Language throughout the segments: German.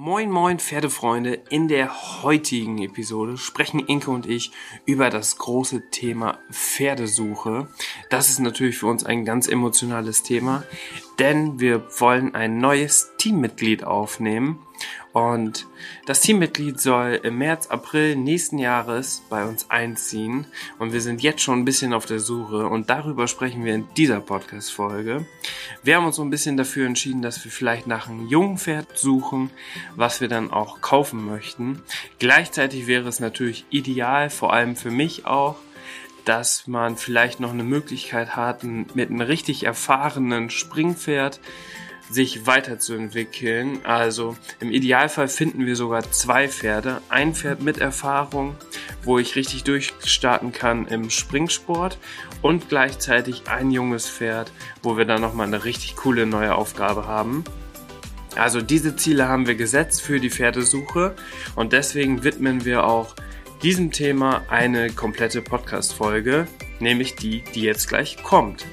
Moin moin Pferdefreunde, in der heutigen Episode sprechen Inke und ich über das große Thema Pferdesuche. Das ist natürlich für uns ein ganz emotionales Thema, denn wir wollen ein neues Teammitglied aufnehmen und das Teammitglied soll im März, April nächsten Jahres bei uns einziehen. Und wir sind jetzt schon ein bisschen auf der Suche. Und darüber sprechen wir in dieser Podcast-Folge. Wir haben uns so ein bisschen dafür entschieden, dass wir vielleicht nach einem jungen Pferd suchen, was wir dann auch kaufen möchten. Gleichzeitig wäre es natürlich ideal, vor allem für mich auch, dass man vielleicht noch eine Möglichkeit hat, mit einem richtig erfahrenen Springpferd sich weiterzuentwickeln. Also im Idealfall finden wir sogar zwei Pferde. Ein Pferd mit Erfahrung, wo ich richtig durchstarten kann im Springsport und gleichzeitig ein junges Pferd, wo wir dann nochmal eine richtig coole neue Aufgabe haben. Also diese Ziele haben wir gesetzt für die Pferdesuche und deswegen widmen wir auch diesem Thema eine komplette Podcast-Folge, nämlich die, die jetzt gleich kommt.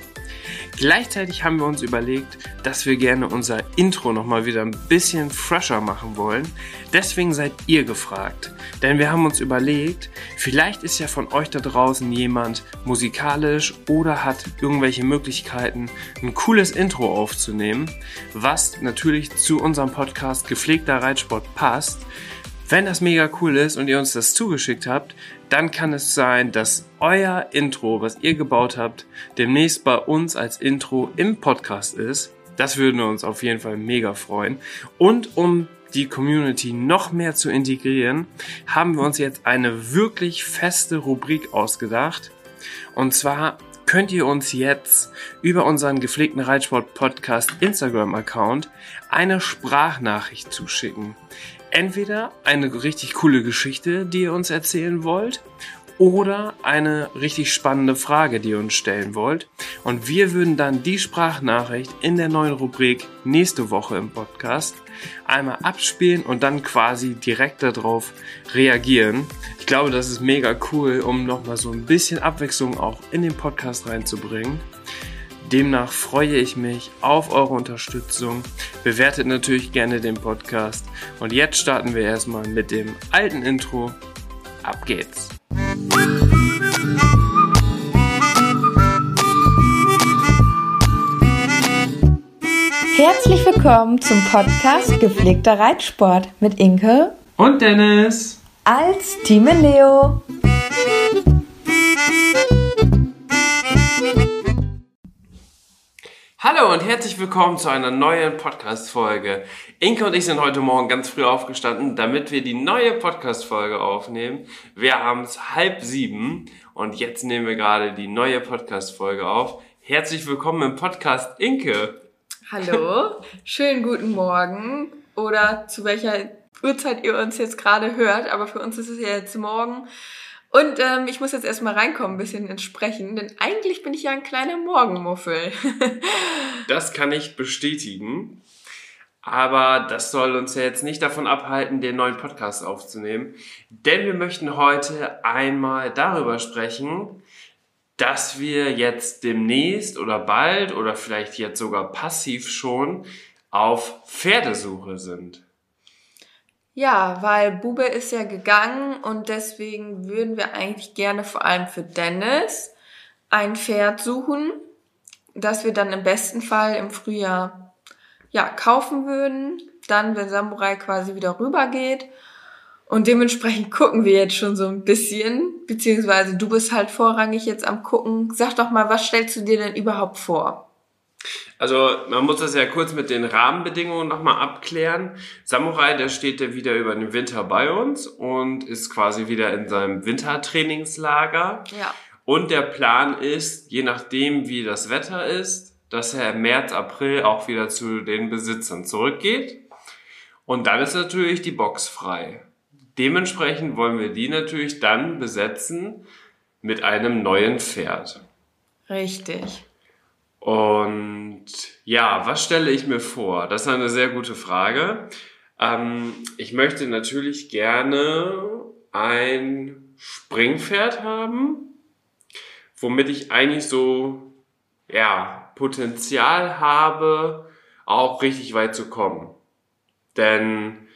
Gleichzeitig haben wir uns überlegt, dass wir gerne unser Intro nochmal wieder ein bisschen fresher machen wollen. Deswegen seid ihr gefragt. Denn wir haben uns überlegt, vielleicht ist ja von euch da draußen jemand musikalisch oder hat irgendwelche Möglichkeiten, ein cooles Intro aufzunehmen, was natürlich zu unserem Podcast Gepflegter Reitsport passt. Wenn das mega cool ist und ihr uns das zugeschickt habt, dann kann es sein, dass euer Intro, was ihr gebaut habt, demnächst bei uns als Intro im Podcast ist. Das würden wir uns auf jeden Fall mega freuen. Und um die Community noch mehr zu integrieren, haben wir uns jetzt eine wirklich feste Rubrik ausgedacht. Und zwar könnt ihr uns jetzt über unseren gepflegten Reitsport Podcast Instagram Account eine Sprachnachricht zuschicken entweder eine richtig coole Geschichte, die ihr uns erzählen wollt, oder eine richtig spannende Frage, die ihr uns stellen wollt. Und wir würden dann die Sprachnachricht in der neuen Rubrik nächste Woche im Podcast einmal abspielen und dann quasi direkt darauf reagieren. Ich glaube, das ist mega cool, um nochmal so ein bisschen Abwechslung auch in den Podcast reinzubringen. Demnach freue ich mich auf eure Unterstützung. Bewertet natürlich gerne den Podcast. Und jetzt starten wir erstmal mit dem alten Intro. Ab geht's. Herzlich willkommen zum Podcast Gepflegter Reitsport mit Inke und Dennis als Team Leo. Hallo und herzlich willkommen zu einer neuen Podcast-Folge. Inke und ich sind heute Morgen ganz früh aufgestanden, damit wir die neue Podcast-Folge aufnehmen. Wir haben es halb sieben und jetzt nehmen wir gerade die neue Podcast-Folge auf. Herzlich willkommen im Podcast Inke. Hallo, schönen guten Morgen oder zu welcher Uhrzeit ihr uns jetzt gerade hört, aber für uns ist es ja jetzt morgen. Und ähm, ich muss jetzt erstmal reinkommen, ein bisschen ins Sprechen, denn eigentlich bin ich ja ein kleiner Morgenmuffel. das kann ich bestätigen. Aber das soll uns ja jetzt nicht davon abhalten, den neuen Podcast aufzunehmen. Denn wir möchten heute einmal darüber sprechen, dass wir jetzt demnächst oder bald oder vielleicht jetzt sogar passiv schon auf Pferdesuche sind. Ja, weil Bube ist ja gegangen und deswegen würden wir eigentlich gerne vor allem für Dennis ein Pferd suchen, das wir dann im besten Fall im Frühjahr ja, kaufen würden. Dann, wenn Samurai quasi wieder rübergeht. Und dementsprechend gucken wir jetzt schon so ein bisschen, beziehungsweise du bist halt vorrangig jetzt am gucken. Sag doch mal, was stellst du dir denn überhaupt vor? Also man muss das ja kurz mit den Rahmenbedingungen nochmal abklären. Samurai, der steht ja wieder über den Winter bei uns und ist quasi wieder in seinem Wintertrainingslager. Ja. Und der Plan ist, je nachdem wie das Wetter ist, dass er im März, April auch wieder zu den Besitzern zurückgeht. Und dann ist natürlich die Box frei. Dementsprechend wollen wir die natürlich dann besetzen mit einem neuen Pferd. Richtig. Und ja, was stelle ich mir vor? Das ist eine sehr gute Frage. Ähm, ich möchte natürlich gerne ein Springpferd haben, womit ich eigentlich so, ja, Potenzial habe, auch richtig weit zu kommen. Denn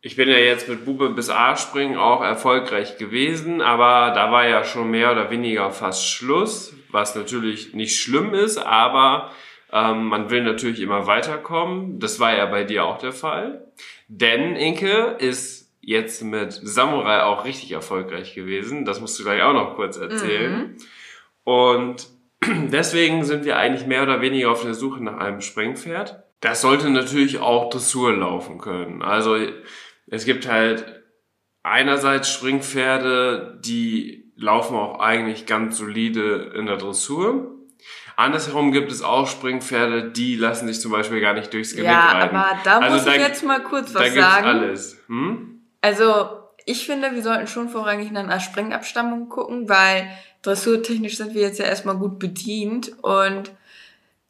ich bin ja jetzt mit Bube bis A springen auch erfolgreich gewesen, aber da war ja schon mehr oder weniger fast Schluss, was natürlich nicht schlimm ist, aber ähm, man will natürlich immer weiterkommen. Das war ja bei dir auch der Fall. Denn Inke ist jetzt mit Samurai auch richtig erfolgreich gewesen. Das musst du gleich auch noch kurz erzählen. Mhm. Und deswegen sind wir eigentlich mehr oder weniger auf der Suche nach einem Springpferd. Das sollte natürlich auch Dressur laufen können. Also es gibt halt einerseits Springpferde, die laufen auch eigentlich ganz solide in der Dressur. Andersherum gibt es auch Springpferde, die lassen sich zum Beispiel gar nicht durchs Genick ja, reiten. Ja, aber da also muss da, ich jetzt mal kurz was da sagen. alles. Hm? Also ich finde, wir sollten schon vorrangig nach einer Springabstammung gucken, weil dressurtechnisch sind wir jetzt ja erstmal gut bedient und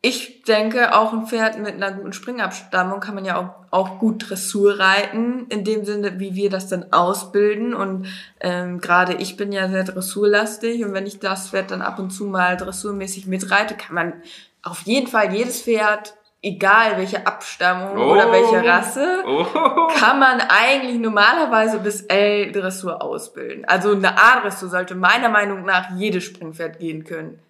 ich denke, auch ein Pferd mit einer guten Springabstammung kann man ja auch, auch gut Dressur reiten, in dem Sinne, wie wir das dann ausbilden. Und ähm, gerade ich bin ja sehr dressurlastig und wenn ich das Pferd dann ab und zu mal dressurmäßig mitreite, kann man auf jeden Fall jedes Pferd, egal welche Abstammung oh. oder welche Rasse, oh. kann man eigentlich normalerweise bis L-Dressur ausbilden. Also eine A-Dressur sollte meiner Meinung nach jedes Springpferd gehen können.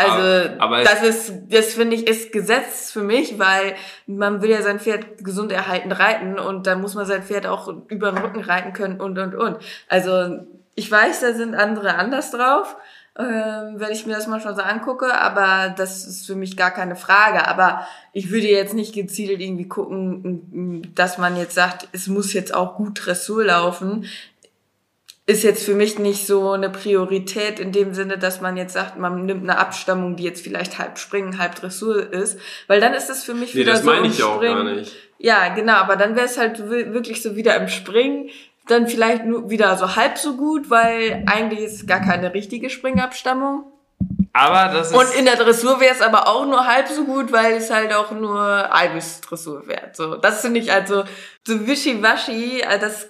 Also aber, das ist, das finde ich, ist Gesetz für mich, weil man will ja sein Pferd gesund erhalten reiten und dann muss man sein Pferd auch über den Rücken reiten können und und und. Also ich weiß, da sind andere anders drauf, ähm, wenn ich mir das manchmal so angucke, aber das ist für mich gar keine Frage. Aber ich würde jetzt nicht gezielt irgendwie gucken, dass man jetzt sagt, es muss jetzt auch gut Dressur laufen ist jetzt für mich nicht so eine Priorität in dem Sinne, dass man jetzt sagt, man nimmt eine Abstammung, die jetzt vielleicht halb Springen, halb Dressur ist, weil dann ist das für mich nee, wieder das so meine ich auch gar nicht. Ja, genau, aber dann wäre es halt wirklich so wieder im Springen, dann vielleicht nur wieder so halb so gut, weil eigentlich ist es gar keine richtige Springabstammung. Aber das ist Und in der Dressur wäre es aber auch nur halb so gut, weil es halt auch nur halbes Dressur wäre. So, das finde ich also so wischiwaschi, äh, das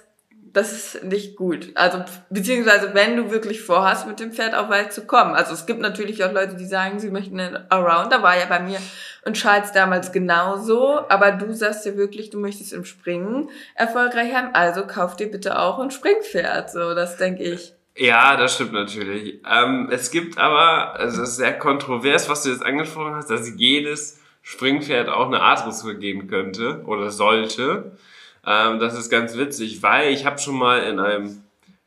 das ist nicht gut. Also, beziehungsweise, wenn du wirklich vorhast, mit dem Pferd auch weit zu kommen. Also, es gibt natürlich auch Leute, die sagen, sie möchten einen Around. Da war ja bei mir und Charles damals genauso. Aber du sagst ja wirklich, du möchtest im Springen erfolgreich haben. Also, kauf dir bitte auch ein Springpferd. So, das denke ich. Ja, das stimmt natürlich. Ähm, es gibt aber, also, es ist sehr kontrovers, was du jetzt angesprochen hast, dass jedes Springpferd auch eine Artdressur geben könnte oder sollte. Ähm, das ist ganz witzig, weil ich habe schon mal in einem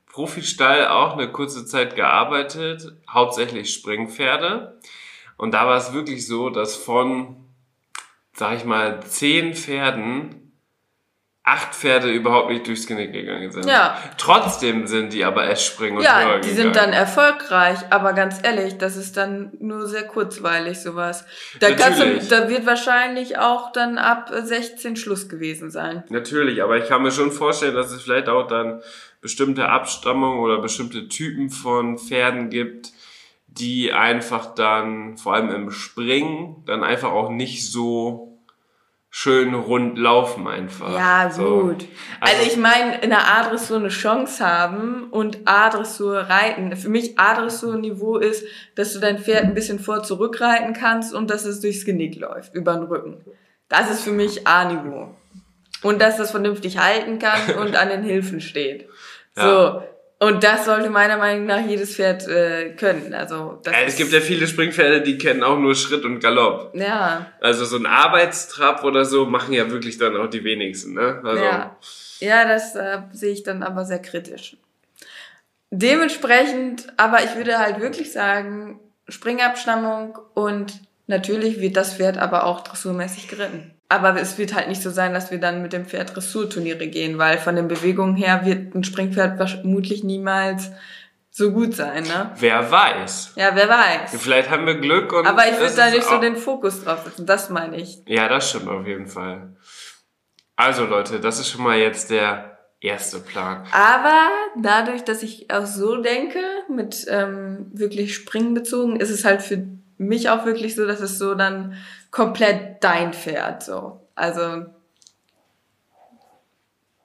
Profistall auch eine kurze Zeit gearbeitet, hauptsächlich Springpferde. Und da war es wirklich so, dass von, sag ich mal, zehn Pferden acht Pferde überhaupt nicht durchs Genick gegangen sind. Ja. Trotzdem sind die aber S-Springen und Ja, die gegangen. sind dann erfolgreich, aber ganz ehrlich, das ist dann nur sehr kurzweilig sowas. Da, Natürlich. du, da wird wahrscheinlich auch dann ab 16 Schluss gewesen sein. Natürlich, aber ich kann mir schon vorstellen, dass es vielleicht auch dann bestimmte Abstammungen oder bestimmte Typen von Pferden gibt, die einfach dann, vor allem im Springen, dann einfach auch nicht so schön rund laufen einfach. Ja, so. gut. Also, also ich meine, in der A-Dressur eine Chance haben und A-Dressur reiten. Für mich A-Dressur-Niveau ist, dass du dein Pferd ein bisschen vor zurück reiten kannst und dass es durchs Genick läuft, über den Rücken. Das ist für mich A-Niveau. Und dass es vernünftig halten kann und an den Hilfen steht. So. Und das sollte meiner Meinung nach jedes Pferd äh, können. Also das ja, es gibt ja viele Springpferde, die kennen auch nur Schritt und Galopp. Ja. Also so ein Arbeitstrab oder so machen ja wirklich dann auch die wenigsten. Ne? Also, ja. ja, das äh, sehe ich dann aber sehr kritisch. Dementsprechend, aber ich würde halt wirklich sagen, Springabstammung und natürlich wird das Pferd aber auch dressurmäßig geritten. Aber es wird halt nicht so sein, dass wir dann mit dem Pferd Dressurturniere gehen, weil von den Bewegungen her wird ein Springpferd vermutlich niemals so gut sein, ne? Wer weiß. Ja, wer weiß. Vielleicht haben wir Glück und. Aber ich würde da nicht so den Fokus drauf setzen, das meine ich. Ja, das stimmt auf jeden Fall. Also Leute, das ist schon mal jetzt der erste Plan. Aber dadurch, dass ich auch so denke, mit ähm, wirklich Springen bezogen, ist es halt für mich auch wirklich so, dass es so dann komplett dein Pferd so. Also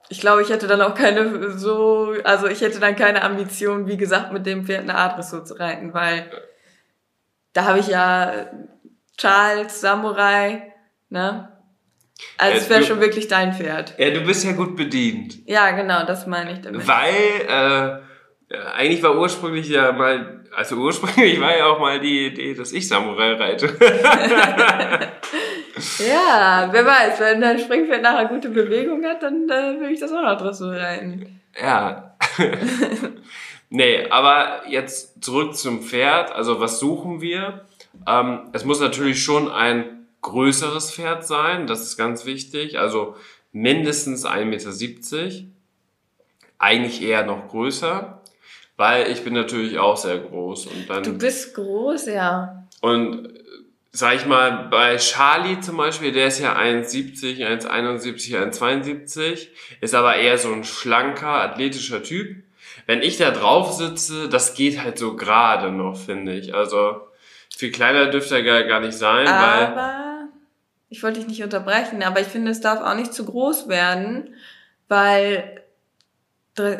ich glaube, ich hätte dann auch keine so, also ich hätte dann keine Ambition, wie gesagt, mit dem Pferd eine A-Dressur zu reiten, weil da habe ich ja Charles, Samurai, ne? Also es wäre schon wirklich dein Pferd. Ja, du bist ja gut bedient. Ja, genau, das meine ich damit. Weil, äh, eigentlich war ursprünglich ja mal, also ursprünglich war ja auch mal die Idee, dass ich Samurai reite. ja, wer weiß, wenn dein Springpferd nachher gute Bewegung hat, dann äh, will ich das auch noch Dressur reiten. Ja. nee, aber jetzt zurück zum Pferd. Also was suchen wir? Ähm, es muss natürlich schon ein größeres Pferd sein, das ist ganz wichtig. Also mindestens 1,70 Meter. Eigentlich eher noch größer, weil ich bin natürlich auch sehr groß. Und dann, Du bist groß, ja. und sag ich mal, bei Charlie zum Beispiel, der ist ja 1,70, 1,71, 1,72, ist aber eher so ein schlanker, athletischer Typ. Wenn ich da drauf sitze, das geht halt so gerade noch, finde ich. Also viel kleiner dürfte er gar, nicht sein, weil Aber ich wollte dich nicht unterbrechen, aber ich finde, es darf auch nicht zu groß werden, weil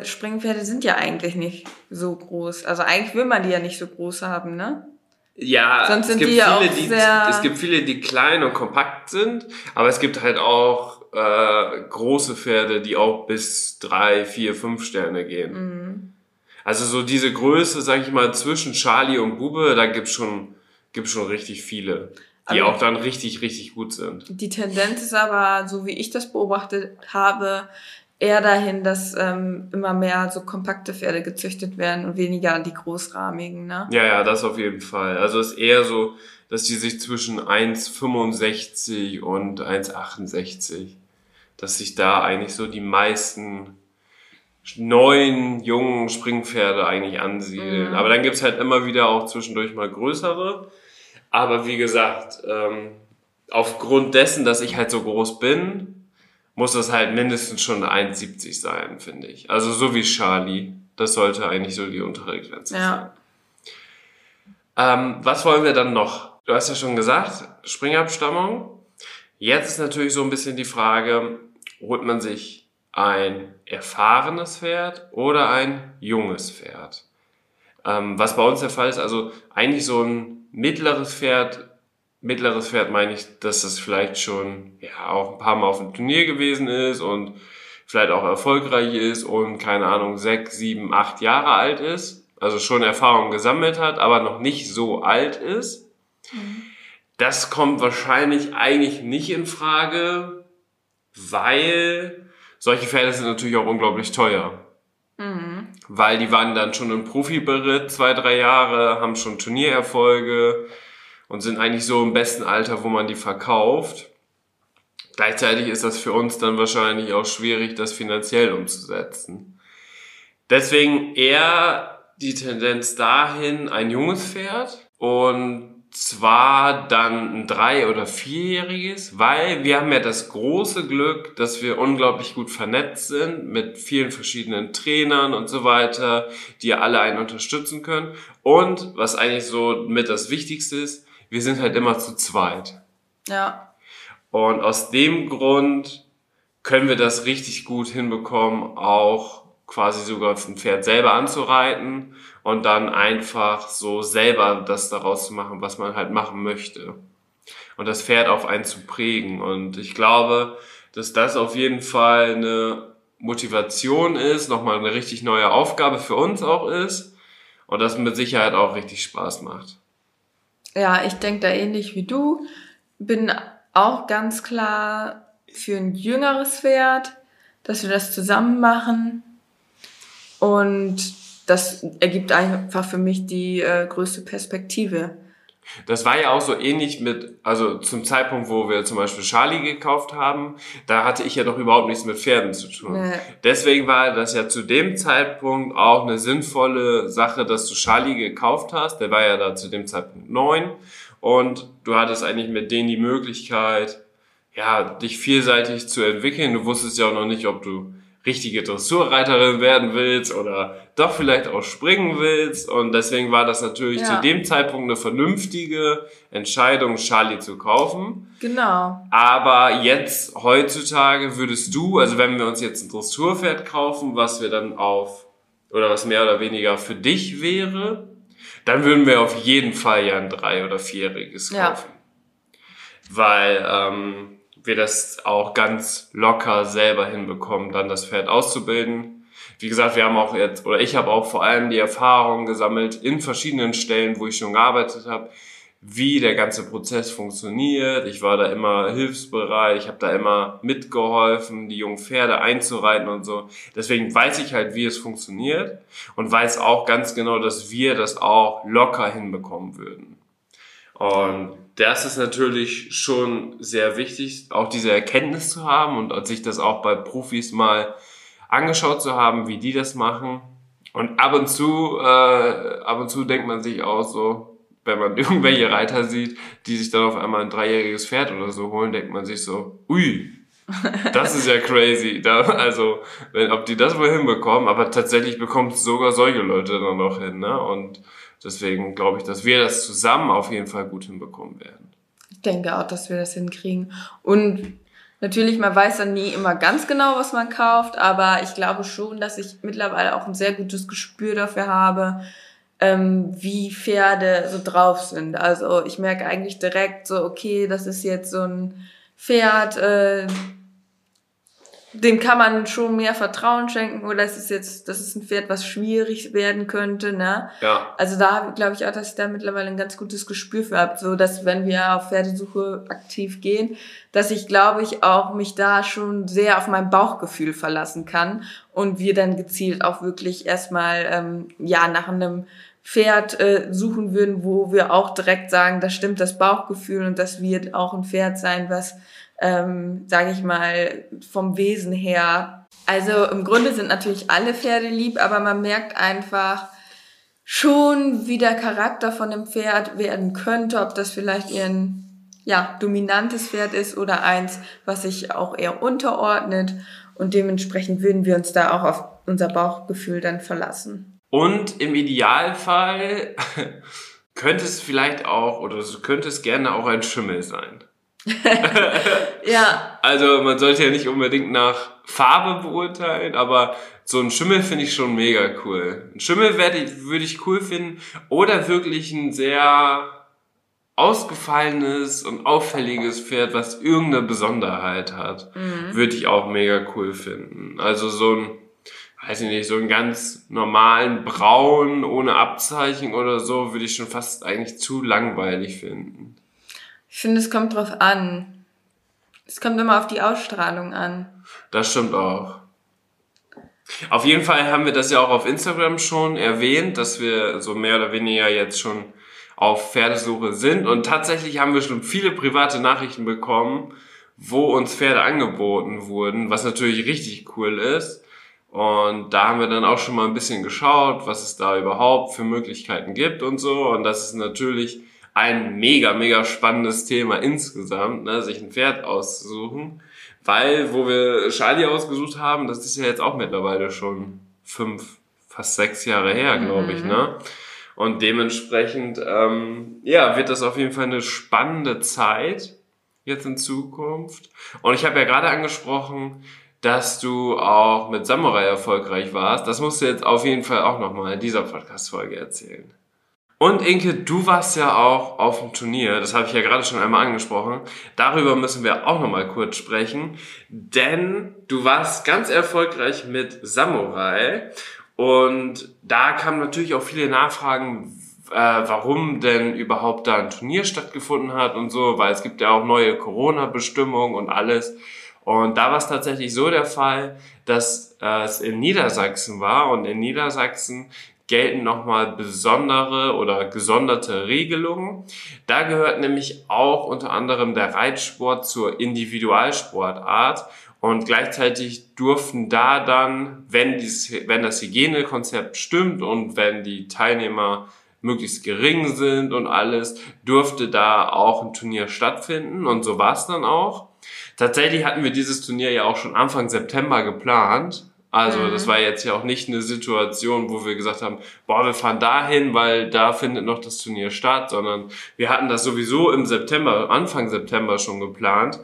Springpferde sind ja eigentlich nicht so groß. Also eigentlich will man die ja nicht so groß haben, ne? Ja, Sonst es sind gibt die ja viele, auch die, sehr- es gibt viele, die klein und kompakt sind, aber es gibt halt auch äh, große Pferde, die auch bis drei, vier, fünf Sterne gehen. Mhm. Also so diese Größe, sag ich mal, zwischen Charlie und Bube, da gibt's schon, gibt's schon richtig viele, die Aber- auch dann richtig, richtig gut sind. Die Tendenz ist aber, so wie ich das beobachtet habe, eher dahin, dass ähm, immer mehr so kompakte Pferde gezüchtet werden und weniger die großrahmigen, ne? Ja, ja, das auf jeden Fall. Also es ist eher so, dass die sich zwischen 1,65 und 1,68, dass sich da eigentlich so die meisten neuen, jungen Springpferde eigentlich ansiedeln. Mhm. Aber dann gibt's halt immer wieder auch zwischendurch mal größere. Aber wie gesagt, ähm, aufgrund dessen, dass ich halt so groß bin, muss das halt mindestens schon 1,70 sein, finde ich. Also so wie Charlie. Das sollte eigentlich so die untere Grenze sein. Ja. Ähm, was wollen wir dann noch? Du hast ja schon gesagt, Springabstammung. Jetzt ist natürlich so ein bisschen die Frage, holt man sich ein erfahrenes Pferd oder ein junges Pferd? Ähm, was bei uns der Fall ist, also eigentlich so ein mittleres Pferd, mittleres Pferd meine ich, dass das vielleicht schon ja, auch ein paar Mal auf dem Turnier gewesen ist und vielleicht auch erfolgreich ist und keine Ahnung, sechs, sieben, acht Jahre alt ist, also schon Erfahrung gesammelt hat, aber noch nicht so alt ist. Das kommt wahrscheinlich eigentlich nicht in Frage, weil solche Pferde sind natürlich auch unglaublich teuer. Mhm. Weil die waren dann schon im Profiberitt zwei, drei Jahre, haben schon Turniererfolge und sind eigentlich so im besten Alter, wo man die verkauft. Gleichzeitig ist das für uns dann wahrscheinlich auch schwierig, das finanziell umzusetzen. Deswegen eher die Tendenz dahin, ein junges Pferd und zwar dann ein drei- oder vierjähriges, weil wir haben ja das große Glück, dass wir unglaublich gut vernetzt sind mit vielen verschiedenen Trainern und so weiter, die alle einen unterstützen können. Und was eigentlich so mit das Wichtigste ist, wir sind halt immer zu zweit. Ja. Und aus dem Grund können wir das richtig gut hinbekommen, auch quasi sogar ein Pferd selber anzureiten und dann einfach so selber das daraus zu machen, was man halt machen möchte. Und das Pferd auf einen zu prägen. Und ich glaube, dass das auf jeden Fall eine Motivation ist, nochmal eine richtig neue Aufgabe für uns auch ist und das mit Sicherheit auch richtig Spaß macht. Ja, ich denke da ähnlich wie du. Bin auch ganz klar für ein jüngeres Pferd, dass wir das zusammen machen. Und das ergibt einfach für mich die äh, größte Perspektive. Das war ja auch so ähnlich mit, also zum Zeitpunkt, wo wir zum Beispiel Charlie gekauft haben, da hatte ich ja doch überhaupt nichts mit Pferden zu tun. Nee. Deswegen war das ja zu dem Zeitpunkt auch eine sinnvolle Sache, dass du Charlie gekauft hast. Der war ja da zu dem Zeitpunkt neun und du hattest eigentlich mit denen die Möglichkeit, ja, dich vielseitig zu entwickeln. Du wusstest ja auch noch nicht, ob du richtige Dressurreiterin werden willst oder doch vielleicht auch springen willst. Und deswegen war das natürlich ja. zu dem Zeitpunkt eine vernünftige Entscheidung, Charlie zu kaufen. Genau. Aber jetzt, heutzutage, würdest du, also wenn wir uns jetzt ein Dressurpferd kaufen, was wir dann auf, oder was mehr oder weniger für dich wäre, dann würden wir auf jeden Fall ja ein drei- oder vierjähriges kaufen. Ja. Weil, ähm, wir das auch ganz locker selber hinbekommen, dann das Pferd auszubilden. Wie gesagt, wir haben auch jetzt, oder ich habe auch vor allem die Erfahrung gesammelt in verschiedenen Stellen, wo ich schon gearbeitet habe, wie der ganze Prozess funktioniert. Ich war da immer hilfsbereit, ich habe da immer mitgeholfen, die jungen Pferde einzureiten und so. Deswegen weiß ich halt, wie es funktioniert und weiß auch ganz genau, dass wir das auch locker hinbekommen würden. Und das ist natürlich schon sehr wichtig, auch diese Erkenntnis zu haben und sich das auch bei Profis mal angeschaut zu haben, wie die das machen. Und ab und zu, äh, ab und zu denkt man sich auch so, wenn man irgendwelche Reiter sieht, die sich dann auf einmal ein dreijähriges Pferd oder so holen, denkt man sich so, ui, das ist ja crazy. Da, also, wenn, ob die das wohl hinbekommen, aber tatsächlich bekommt sogar solche Leute dann noch hin, ne? Und Deswegen glaube ich, dass wir das zusammen auf jeden Fall gut hinbekommen werden. Ich denke auch, dass wir das hinkriegen. Und natürlich, man weiß dann nie immer ganz genau, was man kauft, aber ich glaube schon, dass ich mittlerweile auch ein sehr gutes Gespür dafür habe, ähm, wie Pferde so drauf sind. Also ich merke eigentlich direkt so, okay, das ist jetzt so ein Pferd, äh, dem kann man schon mehr Vertrauen schenken oder es ist jetzt, das ist ein Pferd, was schwierig werden könnte, ne? Ja. Also da glaube ich auch, dass ich da mittlerweile ein ganz gutes Gespür für habe, so dass wenn wir auf Pferdesuche aktiv gehen, dass ich glaube ich auch mich da schon sehr auf mein Bauchgefühl verlassen kann und wir dann gezielt auch wirklich erstmal ähm, ja nach einem Pferd äh, suchen würden, wo wir auch direkt sagen, da stimmt das Bauchgefühl und das wird auch ein Pferd sein, was ähm, sage ich mal, vom Wesen her. Also im Grunde sind natürlich alle Pferde lieb, aber man merkt einfach schon, wie der Charakter von dem Pferd werden könnte, ob das vielleicht ihren ja, dominantes Pferd ist oder eins, was sich auch eher unterordnet. Und dementsprechend würden wir uns da auch auf unser Bauchgefühl dann verlassen. Und im Idealfall könnte es vielleicht auch, oder könnte es gerne auch ein Schimmel sein. ja. Also man sollte ja nicht unbedingt nach Farbe beurteilen, aber so ein Schimmel finde ich schon mega cool. Ein Schimmel würde ich, cool finden oder wirklich ein sehr ausgefallenes und auffälliges Pferd, was irgendeine Besonderheit hat, mhm. würde ich auch mega cool finden. Also so ein, weiß ich nicht, so einen ganz normalen Braun ohne Abzeichen oder so würde ich schon fast eigentlich zu langweilig finden. Ich finde, es kommt drauf an. Es kommt immer auf die Ausstrahlung an. Das stimmt auch. Auf jeden Fall haben wir das ja auch auf Instagram schon erwähnt, dass wir so mehr oder weniger jetzt schon auf Pferdesuche sind. Und tatsächlich haben wir schon viele private Nachrichten bekommen, wo uns Pferde angeboten wurden, was natürlich richtig cool ist. Und da haben wir dann auch schon mal ein bisschen geschaut, was es da überhaupt für Möglichkeiten gibt und so. Und das ist natürlich ein mega, mega spannendes Thema insgesamt, ne, sich ein Pferd auszusuchen. Weil, wo wir Charlie ausgesucht haben, das ist ja jetzt auch mittlerweile schon fünf, fast sechs Jahre her, glaube ich, mhm. ne? Und dementsprechend, ähm, ja, wird das auf jeden Fall eine spannende Zeit jetzt in Zukunft. Und ich habe ja gerade angesprochen, dass du auch mit Samurai erfolgreich warst. Das musst du jetzt auf jeden Fall auch nochmal in dieser Podcast-Folge erzählen. Und Inke, du warst ja auch auf dem Turnier, das habe ich ja gerade schon einmal angesprochen. Darüber müssen wir auch nochmal kurz sprechen, denn du warst ganz erfolgreich mit Samurai und da kamen natürlich auch viele Nachfragen, äh, warum denn überhaupt da ein Turnier stattgefunden hat und so, weil es gibt ja auch neue Corona-Bestimmungen und alles. Und da war es tatsächlich so der Fall, dass äh, es in Niedersachsen war und in Niedersachsen gelten nochmal besondere oder gesonderte Regelungen. Da gehört nämlich auch unter anderem der Reitsport zur Individualsportart und gleichzeitig durften da dann, wenn, dieses, wenn das Hygienekonzept stimmt und wenn die Teilnehmer möglichst gering sind und alles, durfte da auch ein Turnier stattfinden und so war es dann auch. Tatsächlich hatten wir dieses Turnier ja auch schon Anfang September geplant. Also mhm. das war jetzt ja auch nicht eine Situation, wo wir gesagt haben, boah, wir fahren dahin, weil da findet noch das Turnier statt, sondern wir hatten das sowieso im September, Anfang September schon geplant,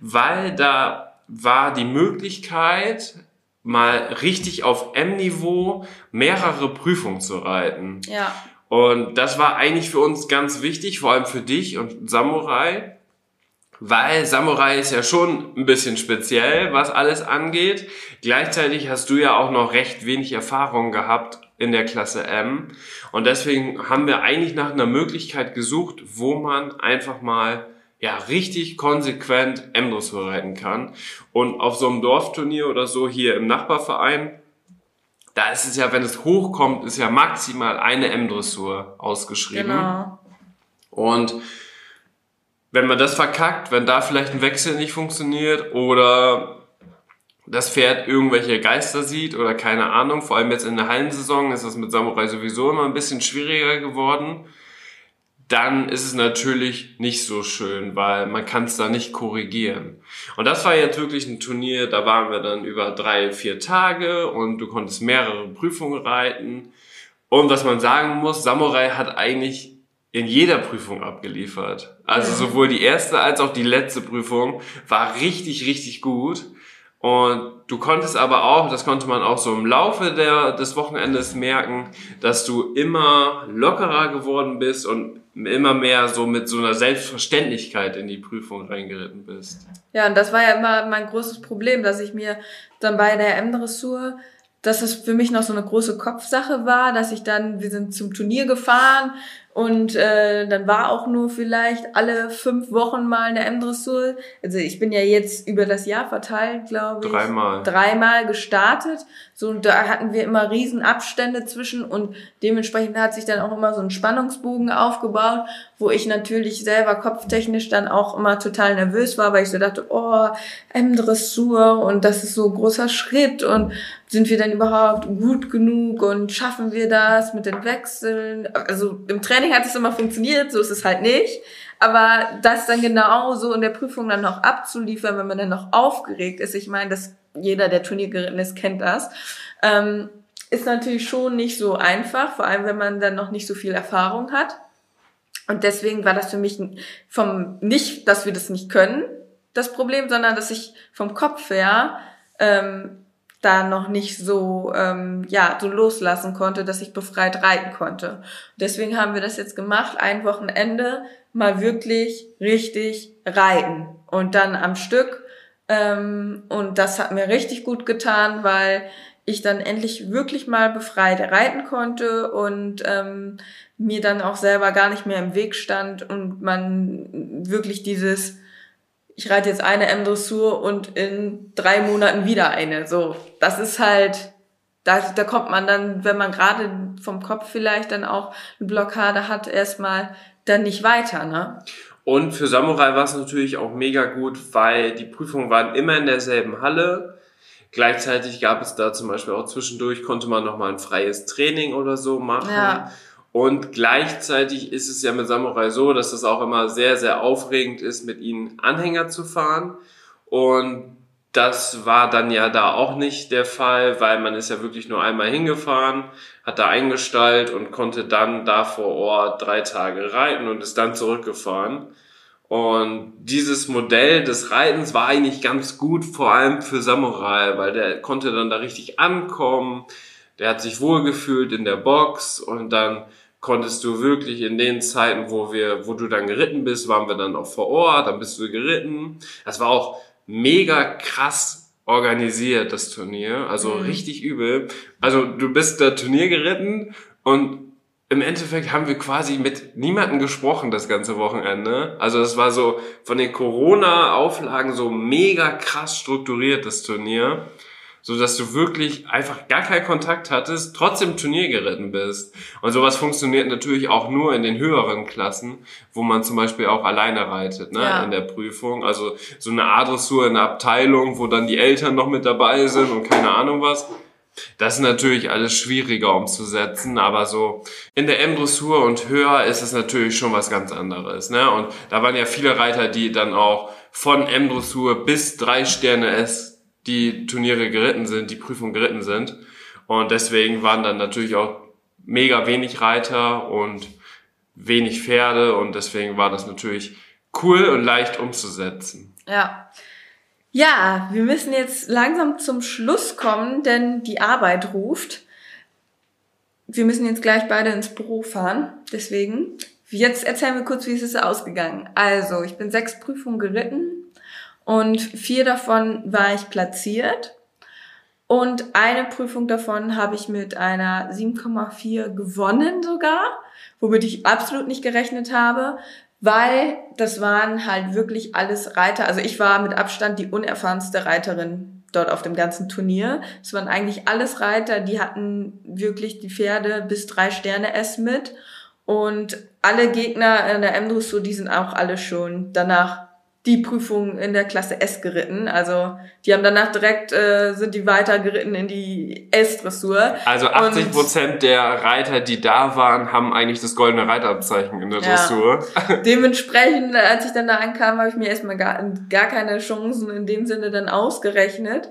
weil da war die Möglichkeit, mal richtig auf M-Niveau mehrere Prüfungen zu reiten. Ja. Und das war eigentlich für uns ganz wichtig, vor allem für dich und Samurai, weil Samurai ist ja schon ein bisschen speziell, was alles angeht. Gleichzeitig hast du ja auch noch recht wenig Erfahrung gehabt in der Klasse M. Und deswegen haben wir eigentlich nach einer Möglichkeit gesucht, wo man einfach mal ja, richtig konsequent M-Dressur reiten kann. Und auf so einem Dorfturnier oder so hier im Nachbarverein, da ist es ja, wenn es hochkommt, ist ja maximal eine M-Dressur ausgeschrieben. Genau. Und wenn man das verkackt, wenn da vielleicht ein Wechsel nicht funktioniert oder das Pferd irgendwelche Geister sieht oder keine Ahnung, vor allem jetzt in der Hallensaison ist das mit Samurai sowieso immer ein bisschen schwieriger geworden dann ist es natürlich nicht so schön, weil man kann es da nicht korrigieren. Und das war jetzt wirklich ein Turnier, da waren wir dann über drei, vier Tage und du konntest mehrere Prüfungen reiten. Und was man sagen muss, Samurai hat eigentlich in jeder Prüfung abgeliefert. Also sowohl die erste als auch die letzte Prüfung war richtig, richtig gut. Und du konntest aber auch, das konnte man auch so im Laufe der, des Wochenendes merken, dass du immer lockerer geworden bist und immer mehr so mit so einer Selbstverständlichkeit in die Prüfung reingeritten bist. Ja, und das war ja immer mein großes Problem, dass ich mir dann bei der M-Dressur, dass es für mich noch so eine große Kopfsache war, dass ich dann, wir sind zum Turnier gefahren und äh, dann war auch nur vielleicht alle fünf Wochen mal eine M-Dressur. Also ich bin ja jetzt über das Jahr verteilt, glaube ich. Dreimal. Dreimal gestartet. So, da hatten wir immer riesen Abstände zwischen und dementsprechend hat sich dann auch immer so ein Spannungsbogen aufgebaut, wo ich natürlich selber kopftechnisch dann auch immer total nervös war, weil ich so dachte, oh, M-Dressur und das ist so ein großer Schritt und sind wir denn überhaupt gut genug und schaffen wir das mit den Wechseln? Also im Training hat es immer funktioniert, so ist es halt nicht. Aber das dann genau so in der Prüfung dann noch abzuliefern, wenn man dann noch aufgeregt ist, ich meine, dass jeder, der Turnier geritten ist, kennt das, ähm, ist natürlich schon nicht so einfach, vor allem wenn man dann noch nicht so viel Erfahrung hat. Und deswegen war das für mich vom nicht, dass wir das nicht können, das Problem, sondern dass ich vom Kopf her ähm, da noch nicht so ähm, ja so loslassen konnte, dass ich befreit reiten konnte. Deswegen haben wir das jetzt gemacht, ein Wochenende mal wirklich richtig reiten und dann am Stück ähm, und das hat mir richtig gut getan, weil ich dann endlich wirklich mal befreit reiten konnte und ähm, mir dann auch selber gar nicht mehr im Weg stand und man wirklich dieses ich reite jetzt eine M-Dressur und in drei Monaten wieder eine. So, das ist halt, da, da kommt man dann, wenn man gerade vom Kopf vielleicht dann auch eine Blockade hat, erstmal dann nicht weiter, ne? Und für Samurai war es natürlich auch mega gut, weil die Prüfungen waren immer in derselben Halle. Gleichzeitig gab es da zum Beispiel auch zwischendurch, konnte man nochmal ein freies Training oder so machen. Ja. Und gleichzeitig ist es ja mit Samurai so, dass es auch immer sehr, sehr aufregend ist, mit ihnen Anhänger zu fahren. Und das war dann ja da auch nicht der Fall, weil man ist ja wirklich nur einmal hingefahren, hat da eingestellt und konnte dann da vor Ort drei Tage reiten und ist dann zurückgefahren. Und dieses Modell des Reitens war eigentlich ganz gut, vor allem für Samurai, weil der konnte dann da richtig ankommen. Der hat sich wohlgefühlt in der Box und dann konntest du wirklich in den Zeiten, wo wir, wo du dann geritten bist, waren wir dann auch vor Ort, dann bist du geritten. Das war auch mega krass organisiert, das Turnier. Also mhm. richtig übel. Also du bist da Turnier geritten und im Endeffekt haben wir quasi mit niemandem gesprochen das ganze Wochenende. Also es war so von den Corona-Auflagen so mega krass strukturiert, das Turnier so dass du wirklich einfach gar keinen Kontakt hattest, trotzdem Turnier geritten bist. Und sowas funktioniert natürlich auch nur in den höheren Klassen, wo man zum Beispiel auch alleine reitet, ne, ja. in der Prüfung. Also so eine A-Dressur in der Abteilung, wo dann die Eltern noch mit dabei sind und keine Ahnung was. Das ist natürlich alles schwieriger umzusetzen, aber so in der M-Dressur und höher ist es natürlich schon was ganz anderes. Ne? Und da waren ja viele Reiter, die dann auch von M-Dressur bis drei Sterne S die Turniere geritten sind, die Prüfungen geritten sind. Und deswegen waren dann natürlich auch mega wenig Reiter und wenig Pferde und deswegen war das natürlich cool und leicht umzusetzen. Ja. Ja, wir müssen jetzt langsam zum Schluss kommen, denn die Arbeit ruft. Wir müssen jetzt gleich beide ins Büro fahren. Deswegen, jetzt erzählen wir kurz, wie es ist ausgegangen. Also, ich bin sechs Prüfungen geritten und vier davon war ich platziert. Und eine Prüfung davon habe ich mit einer 7,4 gewonnen sogar, womit ich absolut nicht gerechnet habe, weil das waren halt wirklich alles Reiter. Also ich war mit Abstand die unerfahrenste Reiterin dort auf dem ganzen Turnier. Es waren eigentlich alles Reiter, die hatten wirklich die Pferde bis drei Sterne S mit. Und alle Gegner in der M-Dressur, die sind auch alle schon danach die Prüfung in der Klasse S geritten. Also die haben danach direkt, äh, sind die weiter geritten in die S-Dressur. Also 80 Prozent der Reiter, die da waren, haben eigentlich das goldene Reiterabzeichen in der Dressur. Ja. Dementsprechend, als ich dann da ankam, habe ich mir erstmal gar, gar keine Chancen in dem Sinne dann ausgerechnet.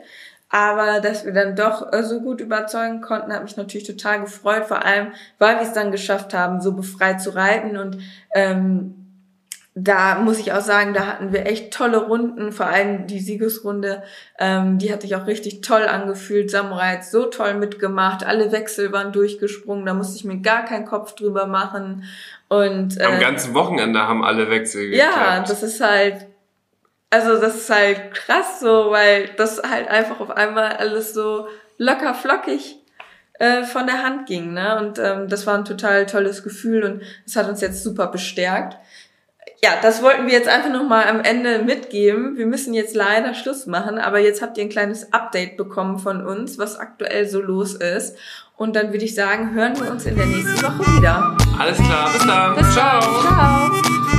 Aber dass wir dann doch äh, so gut überzeugen konnten, hat mich natürlich total gefreut. Vor allem, weil wir es dann geschafft haben, so befreit zu reiten und ähm, da muss ich auch sagen, da hatten wir echt tolle Runden, vor allem die Siegesrunde, ähm, die hat sich auch richtig toll angefühlt. Samurai hat so toll mitgemacht, alle Wechsel waren durchgesprungen, da musste ich mir gar keinen Kopf drüber machen. Und, äh, Am ganzen Wochenende haben alle Wechsel geklappt. Ja, das ist halt, also das ist halt krass so, weil das halt einfach auf einmal alles so locker flockig äh, von der Hand ging. Ne? Und ähm, das war ein total tolles Gefühl und das hat uns jetzt super bestärkt ja, das wollten wir jetzt einfach nochmal am Ende mitgeben. Wir müssen jetzt leider Schluss machen, aber jetzt habt ihr ein kleines Update bekommen von uns, was aktuell so los ist. Und dann würde ich sagen, hören wir uns in der nächsten Woche wieder. Alles klar, bis dann. Bis Ciao. Ciao.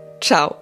Ciao.